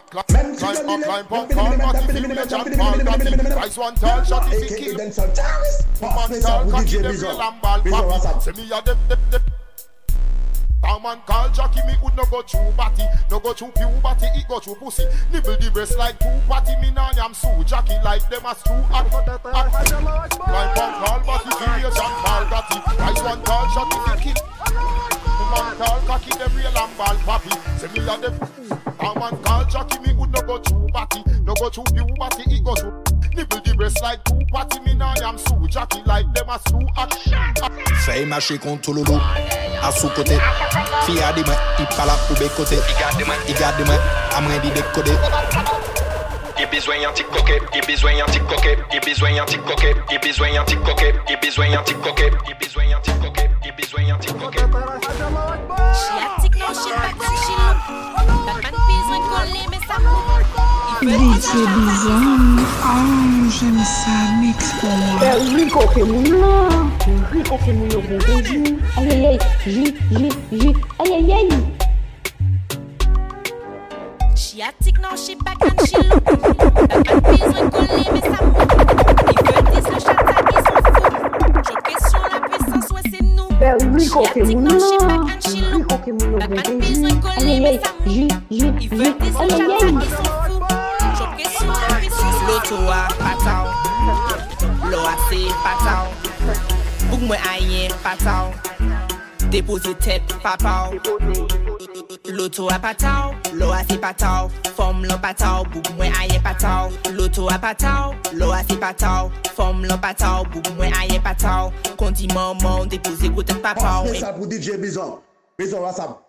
Climb up, climb up, call Matty, feel me, John Paul, Matty. Price one tall shot if he kill. Woman tall, cocky, them real and ball, papi. Say me a dip, dip, dip. A man call Jackie, me would no go through batty No go through puberty, it go through pussy. Nibble the breast like two patty Me nah yam sue. Jackie like them as two hot hot Climb on call batty, serious and call gatty Price one call shot if he kill Man call cocky, them real and ball papi Say me a them A man call Jackie, me would no go through batty No go through puberty, it go through Nibble the breast like two patty Me nah yam sue Jackie like them as two hot Fè mache kont tout loulou A sou kote Fi a di mwen I pala pou be kote I gade mwen I gade mwen A mwen di dekode I bezwen yon ti koke I bezwen yon ti koke I bezwen yon ti koke I bezwen yon ti koke I bezwen yon ti koke I bezwen yon ti koke I bezwen yon ti koke She Métier bizarre. Oh, j'aime ça, mix pour moi. Lui, qu'on fait moulin. Lui, qu'on bon. Aïe, aïe, aïe. J, J, J. Aïe, aïe, aïe. She a tick she back and she look. Back and please, we go. If you la puissance, ouais, c'est nous. She a tick she back and she look. Back and please, Towa pataw Loase pataw Bouk mwen ayen pataw Depoze tet papaw Loto a pataw Loase pataw Fom lan pataw Bouk mwen ayen pataw Loto a pataw Loase pataw Fom lan pataw Bouk mwen ayen pataw Konti moun moun Depoze kote papaw Passe sa pou DJ Bizon Bizon wasap